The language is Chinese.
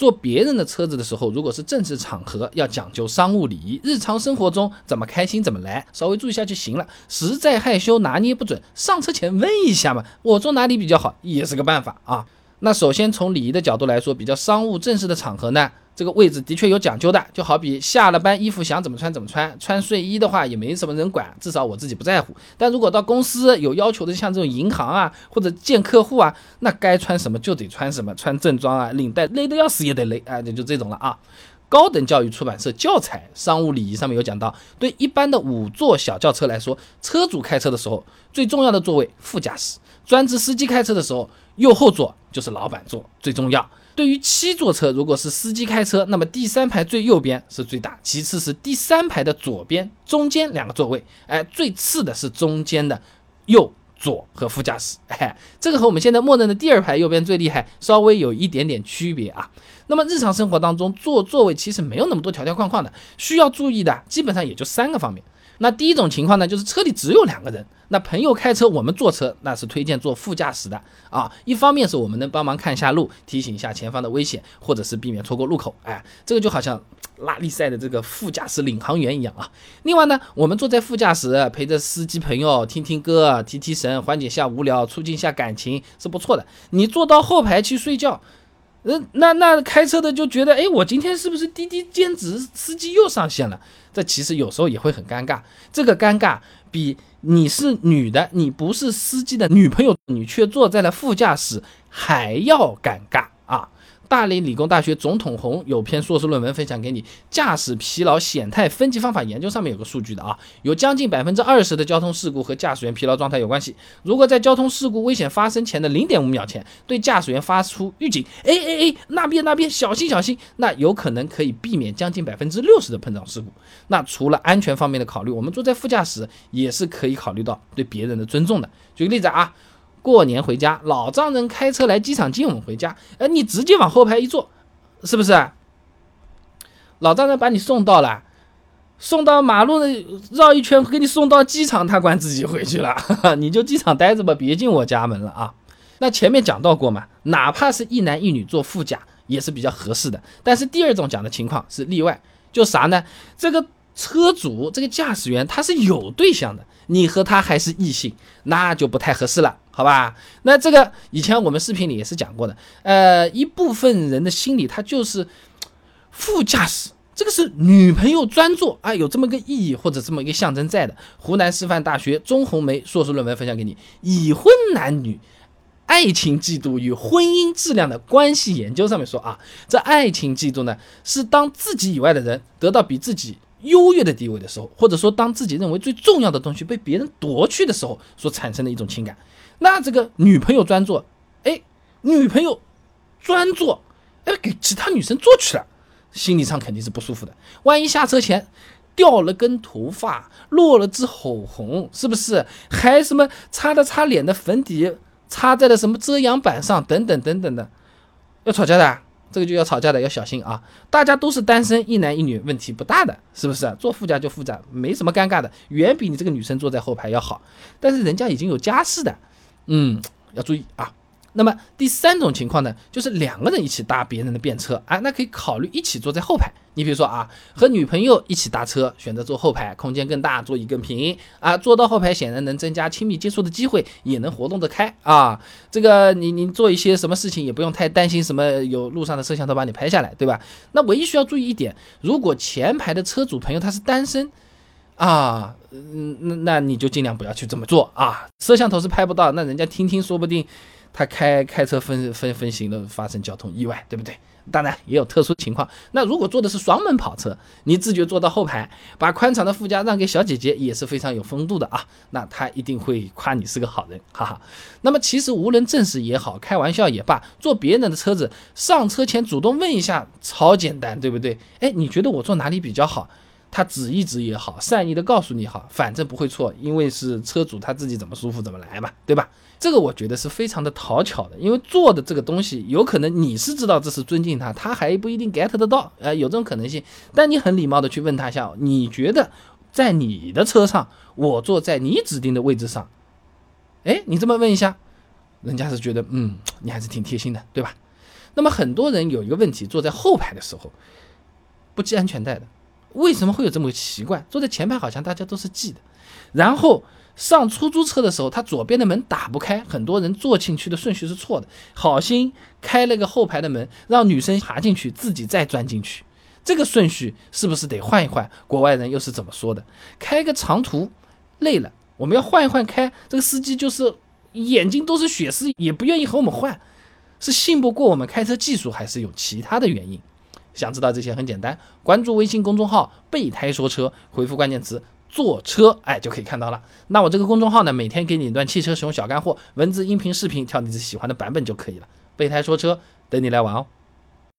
坐别人的车子的时候，如果是正式场合，要讲究商务礼仪；日常生活中怎么开心怎么来，稍微注意一下就行了。实在害羞拿捏不准，上车前问一下嘛，我坐哪里比较好，也是个办法啊。那首先从礼仪的角度来说，比较商务正式的场合呢，这个位置的确有讲究的。就好比下了班，衣服想怎么穿怎么穿，穿睡衣的话也没什么人管，至少我自己不在乎。但如果到公司有要求的，像这种银行啊或者见客户啊，那该穿什么就得穿什么，穿正装啊，领带勒得要死也得勒啊，就就这种了啊。高等教育出版社教材商务礼仪上面有讲到，对一般的五座小轿车来说，车主开车的时候最重要的座位副驾驶，专职司机开车的时候右后座就是老板座最重要。对于七座车，如果是司机开车，那么第三排最右边是最大，其次是第三排的左边、中间两个座位，哎，最次的是中间的右。左和副驾驶，哎，这个和我们现在默认的第二排右边最厉害，稍微有一点点区别啊。那么日常生活当中坐座位其实没有那么多条条框框的，需要注意的基本上也就三个方面。那第一种情况呢，就是车里只有两个人，那朋友开车，我们坐车，那是推荐坐副驾驶的啊。一方面是我们能帮忙看一下路，提醒一下前方的危险，或者是避免错过路口，哎，这个就好像拉力赛的这个副驾驶领航员一样啊。另外呢，我们坐在副驾驶，陪着司机朋友听听歌，提提神，缓解下无聊，促进一下感情是不错的。你坐到后排去睡觉。呃，那那开车的就觉得，哎，我今天是不是滴滴兼职司机又上线了？这其实有时候也会很尴尬。这个尴尬比你是女的，你不是司机的女朋友，你却坐在了副驾驶还要尴尬啊。大连理工大学总统红有篇硕士论文分享给你，驾驶疲劳显态分级方法研究上面有个数据的啊，有将近百分之二十的交通事故和驾驶员疲劳状态有关系。如果在交通事故危险发生前的零点五秒前对驾驶员发出预警，哎哎哎，那边那边小心小心，那有可能可以避免将近百分之六十的碰撞事故。那除了安全方面的考虑，我们坐在副驾驶也是可以考虑到对别人的尊重的。举个例子啊。过年回家，老丈人开车来机场接我们回家，哎，你直接往后排一坐，是不是？老丈人把你送到了，送到马路绕一圈，给你送到机场，他管自己回去了，你就机场待着吧，别进我家门了啊。那前面讲到过嘛，哪怕是一男一女坐副驾也是比较合适的，但是第二种讲的情况是例外，就啥呢？这个。车主这个驾驶员他是有对象的，你和他还是异性，那就不太合适了，好吧？那这个以前我们视频里也是讲过的，呃，一部分人的心理他就是副驾驶，这个是女朋友专座啊，有这么个意义或者这么一个象征在的。湖南师范大学钟红梅硕士论文分享给你，《已婚男女爱情嫉妒与婚姻质量的关系研究》上面说啊，这爱情嫉妒呢，是当自己以外的人得到比自己优越的地位的时候，或者说当自己认为最重要的东西被别人夺去的时候，所产生的一种情感。那这个女朋友专做，哎，女朋友专做，哎，给其他女生做去了，心理上肯定是不舒服的。万一下车前掉了根头发，落了支口红，是不是？还什么擦了擦脸的粉底，擦在了什么遮阳板上，等等等等的，要吵架的。这个就要吵架的，要小心啊！大家都是单身，一男一女，问题不大的，是不是？坐副驾就副驾，没什么尴尬的，远比你这个女生坐在后排要好。但是人家已经有家室的，嗯，要注意啊。那么第三种情况呢，就是两个人一起搭别人的便车啊，那可以考虑一起坐在后排。你比如说啊，和女朋友一起搭车，选择坐后排，空间更大，座椅更平啊。坐到后排显然能增加亲密接触的机会，也能活动得开啊。这个你你做一些什么事情也不用太担心什么有路上的摄像头把你拍下来，对吧？那唯一需要注意一点，如果前排的车主朋友他是单身啊，嗯，那那你就尽量不要去这么做啊。摄像头是拍不到，那人家听听说不定。他开开车分分分行的发生交通意外，对不对？当然也有特殊情况。那如果坐的是双门跑车，你自觉坐到后排，把宽敞的副驾让给小姐姐，也是非常有风度的啊。那他一定会夸你是个好人，哈哈。那么其实无论正式也好，开玩笑也罢，坐别人的车子上车前主动问一下，超简单，对不对？哎，你觉得我坐哪里比较好？他指一指也好，善意的告诉你好，反正不会错，因为是车主他自己怎么舒服怎么来嘛，对吧？这个我觉得是非常的讨巧的，因为做的这个东西有可能你是知道这是尊敬他，他还不一定 get 得到，呃，有这种可能性。但你很礼貌的去问他一下，你觉得在你的车上，我坐在你指定的位置上，哎，你这么问一下，人家是觉得，嗯，你还是挺贴心的，对吧？那么很多人有一个问题，坐在后排的时候不系安全带的，为什么会有这么个习惯？坐在前排好像大家都是系的，然后。上出租车的时候，他左边的门打不开，很多人坐进去的顺序是错的。好心开了个后排的门，让女生爬进去，自己再钻进去，这个顺序是不是得换一换？国外人又是怎么说的？开个长途累了，我们要换一换开。这个司机就是眼睛都是血丝，也不愿意和我们换，是信不过我们开车技术，还是有其他的原因？想知道这些很简单，关注微信公众号“备胎说车”，回复关键词。坐车，哎，就可以看到了。那我这个公众号呢，每天给你一段汽车使用小干货，文字、音频、视频，挑你自己喜欢的版本就可以了。备胎说车，等你来玩哦。